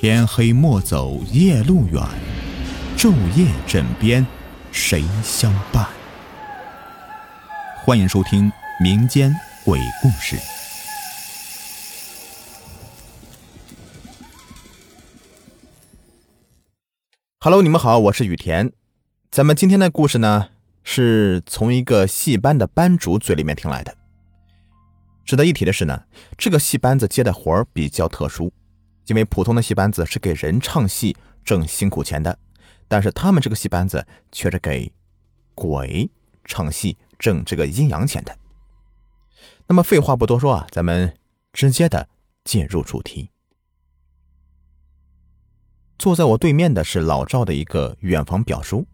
天黑莫走夜路远，昼夜枕边谁相伴？欢迎收听民间鬼故事。Hello，你们好，我是雨田。咱们今天的故事呢，是从一个戏班的班主嘴里面听来的。值得一提的是呢，这个戏班子接的活儿比较特殊，因为普通的戏班子是给人唱戏挣辛苦钱的，但是他们这个戏班子却是给鬼唱戏挣这个阴阳钱的。那么废话不多说啊，咱们直接的进入主题。坐在我对面的是老赵的一个远房表叔，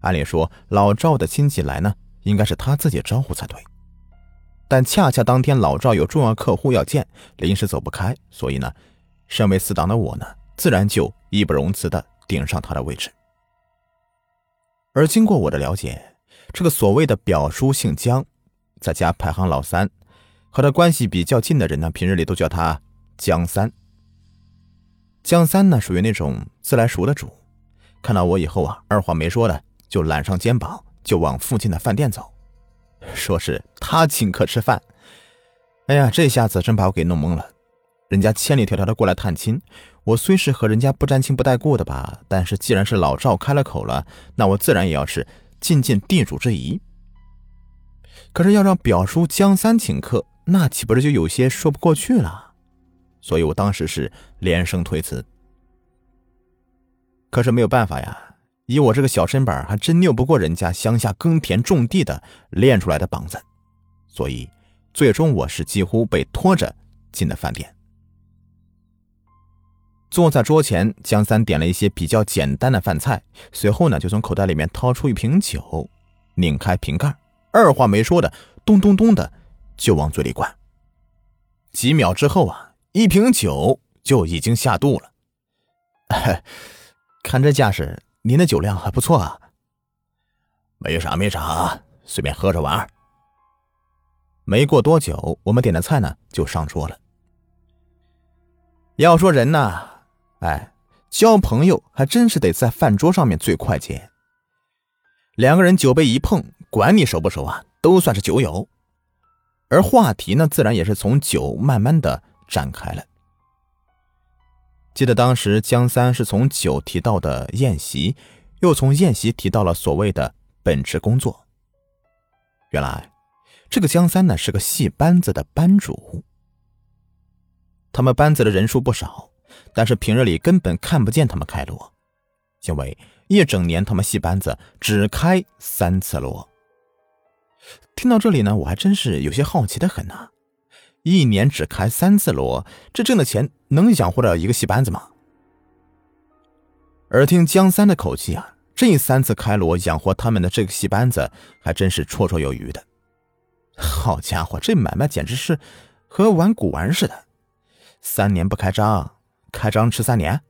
按理说老赵的亲戚来呢，应该是他自己招呼才对。但恰恰当天老赵有重要客户要见，临时走不开，所以呢，身为死党的我呢，自然就义不容辞的顶上他的位置。而经过我的了解，这个所谓的表叔姓江，在家排行老三，和他关系比较近的人呢，平日里都叫他江三。江三呢，属于那种自来熟的主，看到我以后啊，二话没说的就揽上肩膀，就往附近的饭店走，说是他请客吃饭。哎呀，这下子真把我给弄懵了。人家千里迢迢的过来探亲，我虽是和人家不沾亲不带故的吧，但是既然是老赵开了口了，那我自然也要是尽尽地主之谊。可是要让表叔江三请客，那岂不是就有些说不过去了？所以我当时是连声推辞，可是没有办法呀，以我这个小身板，还真拗不过人家乡下耕田种地的练出来的膀子，所以最终我是几乎被拖着进了饭店。坐在桌前，江三点了一些比较简单的饭菜，随后呢，就从口袋里面掏出一瓶酒，拧开瓶盖，二话没说的，咚咚咚的就往嘴里灌。几秒之后啊。一瓶酒就已经下肚了，看这架势，您的酒量还不错啊。没啥没啥，随便喝着玩。没过多久，我们点的菜呢就上桌了。要说人呐，哎，交朋友还真是得在饭桌上面最快捷。两个人酒杯一碰，管你熟不熟啊，都算是酒友。而话题呢，自然也是从酒慢慢的。展开了。记得当时江三是从酒提到的宴席，又从宴席提到了所谓的本职工作。原来，这个江三呢是个戏班子的班主。他们班子的人数不少，但是平日里根本看不见他们开锣，因为一整年他们戏班子只开三次锣。听到这里呢，我还真是有些好奇的很呐。一年只开三次锣，这挣的钱能养活了一个戏班子吗？而听江三的口气啊，这三次开锣养活他们的这个戏班子还真是绰绰有余的。好家伙，这买卖简直是和玩古玩似的，三年不开张，开张吃三年。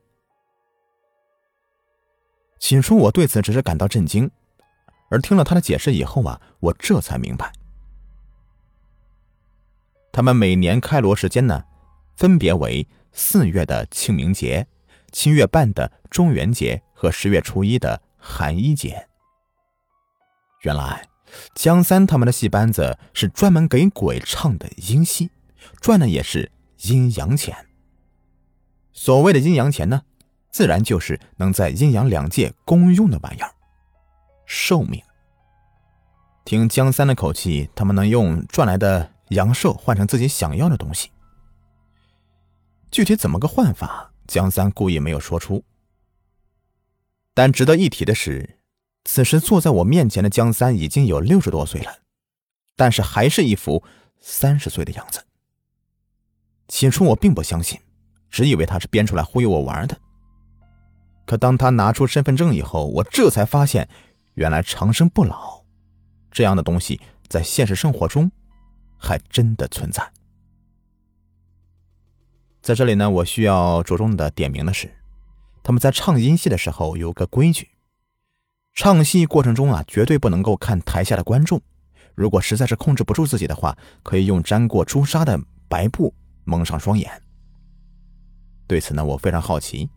起初我对此只是感到震惊，而听了他的解释以后啊，我这才明白。他们每年开锣时间呢，分别为四月的清明节、七月半的中元节和十月初一的寒衣节。原来江三他们的戏班子是专门给鬼唱的阴戏，赚的也是阴阳钱。所谓的阴阳钱呢，自然就是能在阴阳两界公用的玩意儿，寿命。听江三的口气，他们能用赚来的。阳寿换成自己想要的东西，具体怎么个换法，江三故意没有说出。但值得一提的是，此时坐在我面前的江三已经有六十多岁了，但是还是一副三十岁的样子。起初我并不相信，只以为他是编出来忽悠我玩的。可当他拿出身份证以后，我这才发现，原来长生不老这样的东西在现实生活中。还真的存在。在这里呢，我需要着重的点明的是，他们在唱音戏的时候有个规矩：唱戏过程中啊，绝对不能够看台下的观众。如果实在是控制不住自己的话，可以用沾过朱砂的白布蒙上双眼。对此呢，我非常好奇，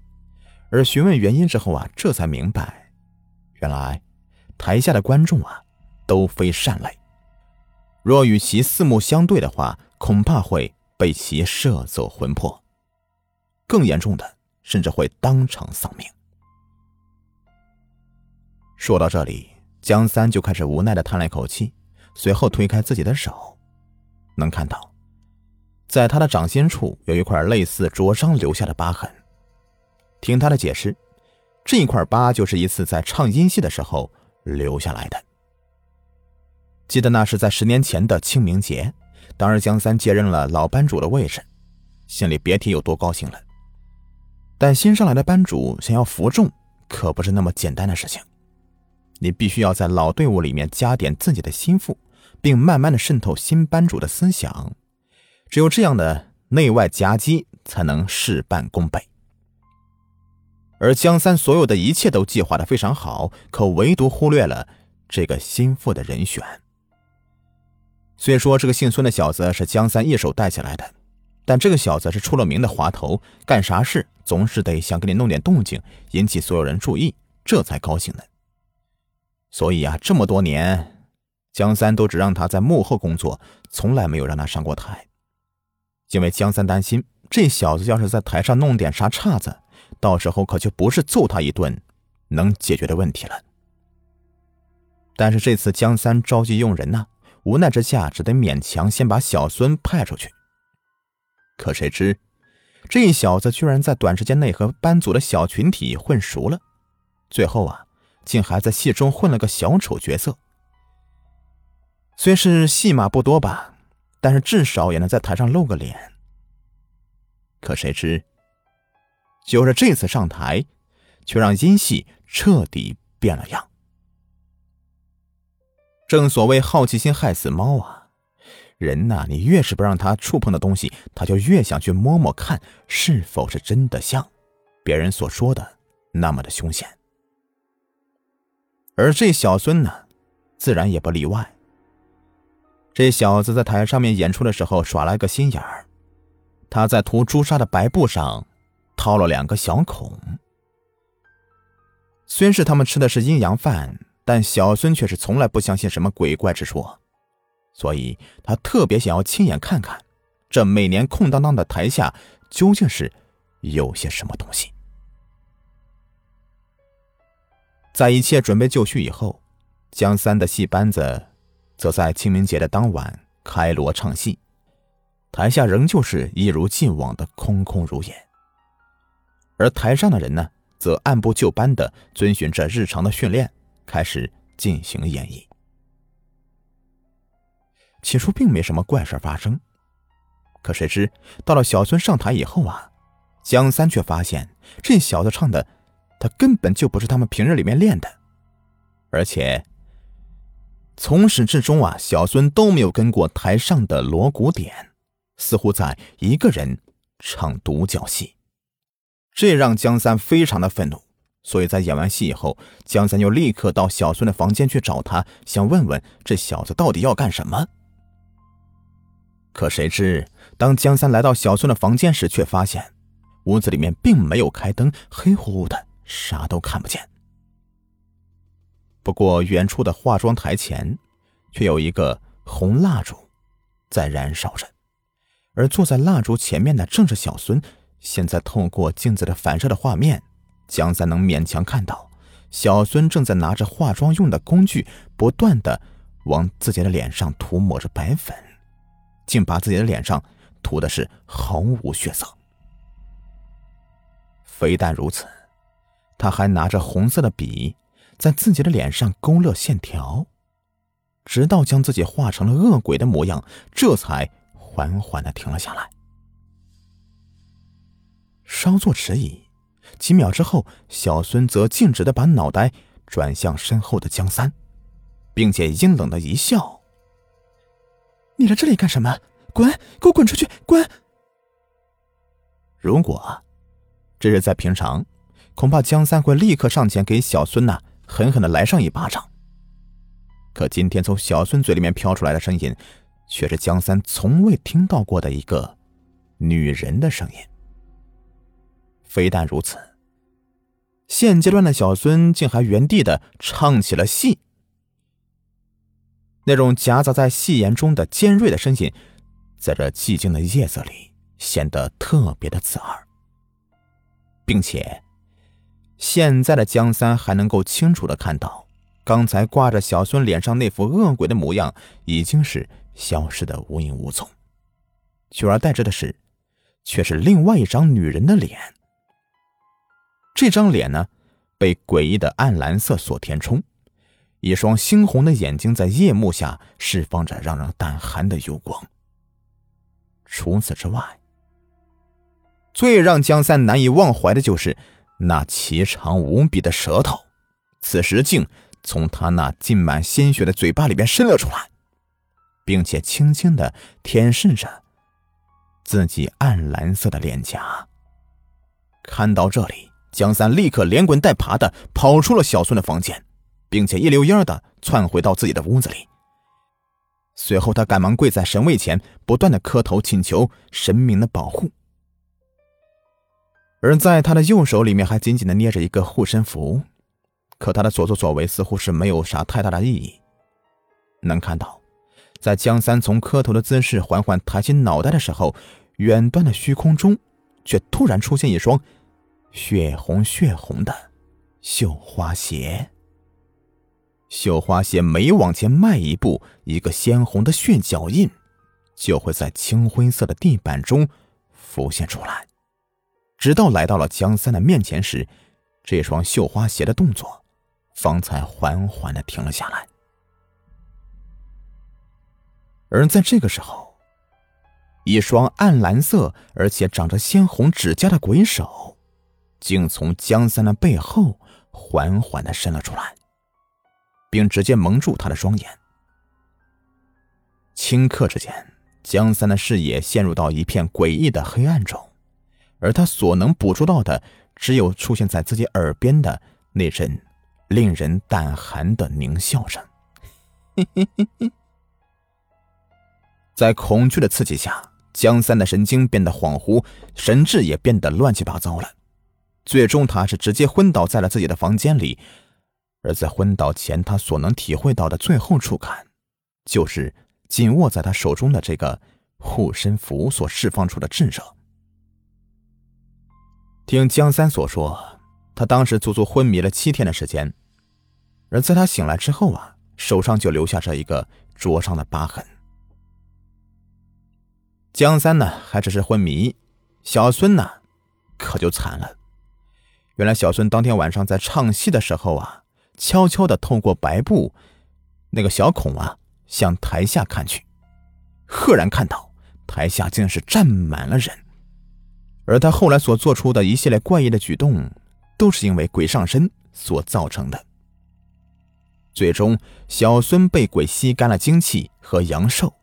而询问原因之后啊，这才明白，原来台下的观众啊，都非善类，若与其四目相对的话，恐怕会被其射走魂魄，更严重的，甚至会当场丧命。说到这里，江三就开始无奈的叹了一口气，随后推开自己的手，能看到，在他的掌心处有一块类似灼伤留下的疤痕。听他的解释，这一块疤就是一次在唱音戏的时候留下来的。记得那是在十年前的清明节，当时江三接任了老班主的位置，心里别提有多高兴了。但新上来的班主想要服众，可不是那么简单的事情。你必须要在老队伍里面加点自己的心腹，并慢慢的渗透新班主的思想，只有这样的内外夹击，才能事半功倍。而江三所有的一切都计划的非常好，可唯独忽略了这个心腹的人选。虽说这个姓孙的小子是江三一手带起来的，但这个小子是出了名的滑头，干啥事总是得想给你弄点动静，引起所有人注意，这才高兴呢。所以啊，这么多年，江三都只让他在幕后工作，从来没有让他上过台。因为江三担心，这小子要是在台上弄点啥岔子，到时候可就不是揍他一顿能解决的问题了。但是这次江三着急用人呐，无奈之下只得勉强先把小孙派出去。可谁知，这小子居然在短时间内和班组的小群体混熟了，最后啊。竟还在戏中混了个小丑角色，虽是戏码不多吧，但是至少也能在台上露个脸。可谁知，就是这次上台，却让音戏彻底变了样。正所谓好奇心害死猫啊，人呐，你越是不让他触碰的东西，他就越想去摸摸看，是否是真的像别人所说的那么的凶险。而这小孙呢，自然也不例外。这小子在台上面演出的时候耍了个心眼儿，他在涂朱砂的白布上掏了两个小孔。虽是他们吃的是阴阳饭，但小孙却是从来不相信什么鬼怪之说，所以他特别想要亲眼看看这每年空荡荡的台下究竟是有些什么东西。在一切准备就绪以后，江三的戏班子则在清明节的当晚开锣唱戏，台下仍旧是一如既往的空空如也。而台上的人呢，则按部就班的遵循着日常的训练，开始进行演绎。起初并没什么怪事发生，可谁知到了小孙上台以后啊，江三却发现这小子唱的。他根本就不是他们平日里面练的，而且从始至终啊，小孙都没有跟过台上的锣鼓点，似乎在一个人唱独角戏，这让江三非常的愤怒。所以在演完戏以后，江三又立刻到小孙的房间去找他，想问问这小子到底要干什么。可谁知，当江三来到小孙的房间时，却发现屋子里面并没有开灯，黑乎乎的。啥都看不见。不过，远处的化妆台前，却有一个红蜡烛在燃烧着，而坐在蜡烛前面的正是小孙。现在透过镜子的反射的画面，江三能勉强看到小孙正在拿着化妆用的工具，不断的往自己的脸上涂抹着白粉，竟把自己的脸上涂的是毫无血色。非但如此。他还拿着红色的笔，在自己的脸上勾勒线条，直到将自己画成了恶鬼的模样，这才缓缓的停了下来。稍作迟疑，几秒之后，小孙则径直的把脑袋转向身后的江三，并且阴冷的一笑：“你来这里干什么？滚！给我滚出去！滚！”如果这是在平常。恐怕江三会立刻上前给小孙呐狠狠的来上一巴掌。可今天从小孙嘴里面飘出来的声音，却是江三从未听到过的一个女人的声音。非但如此，现阶段的小孙竟还原地的唱起了戏。那种夹杂在戏言中的尖锐的声音，在这寂静的夜色里显得特别的刺耳，并且现在的江三还能够清楚的看到，刚才挂着小孙脸上那副恶鬼的模样已经是消失的无影无踪，取而代之的是，却是另外一张女人的脸。这张脸呢，被诡异的暗蓝色所填充。一双猩红的眼睛在夜幕下释放着让人胆寒的幽光。除此之外，最让江三难以忘怀的就是那奇长无比的舌头，此时竟从他那浸满鲜血的嘴巴里边伸了出来，并且轻轻的舔舐着自己暗蓝色的脸颊。看到这里，江三立刻连滚带爬的跑出了小孙的房间。并且一溜烟的窜回到自己的屋子里。随后，他赶忙跪在神位前，不断的磕头请求神明的保护。而在他的右手里面还紧紧的捏着一个护身符，可他的所作所为似乎是没有啥太大的意义。能看到，在江三从磕头的姿势缓缓抬起脑袋的时候，远端的虚空中却突然出现一双血红血红的绣花鞋。绣花鞋每往前迈一步，一个鲜红的血脚印就会在青灰色的地板中浮现出来，直到来到了江三的面前时，这双绣花鞋的动作方才缓缓的停了下来。而在这个时候，一双暗蓝色而且长着鲜红指甲的鬼手，竟从江三的背后缓缓的伸了出来。并直接蒙住他的双眼。顷刻之间，江三的视野陷入到一片诡异的黑暗中，而他所能捕捉到的，只有出现在自己耳边的那阵令人胆寒的狞笑声。在恐惧的刺激下，江三的神经变得恍惚，神智也变得乱七八糟了。最终，他是直接昏倒在了自己的房间里。而在昏倒前，他所能体会到的最后触感，就是紧握在他手中的这个护身符所释放出的炙热。听江三所说，他当时足足昏迷了七天的时间，而在他醒来之后啊，手上就留下这一个灼伤的疤痕。江三呢，还只是昏迷，小孙呢，可就惨了。原来小孙当天晚上在唱戏的时候啊。悄悄的透过白布那个小孔啊，向台下看去，赫然看到台下竟是站满了人，而他后来所做出的一系列怪异的举动，都是因为鬼上身所造成的。最终，小孙被鬼吸干了精气和阳寿，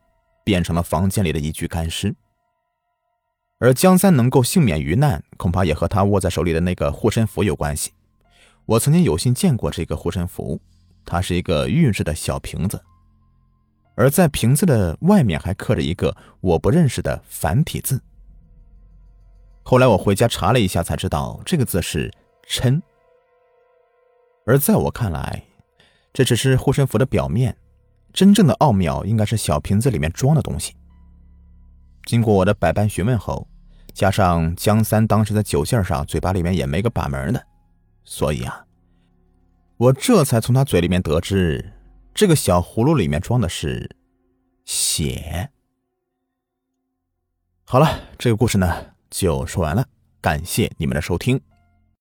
变成了房间里的一具干尸。而江三能够幸免于难，恐怕也和他握在手里的那个护身符有关系。我曾经有幸见过这个护身符，它是一个玉制的小瓶子，而在瓶子的外面还刻着一个我不认识的繁体字。后来我回家查了一下，才知道这个字是“琛”。而在我看来，这只是护身符的表面，真正的奥妙应该是小瓶子里面装的东西。经过我的百般询问后，加上江三当时在酒劲上，嘴巴里面也没个把门的。所以啊，我这才从他嘴里面得知，这个小葫芦里面装的是血。好了，这个故事呢就说完了，感谢你们的收听。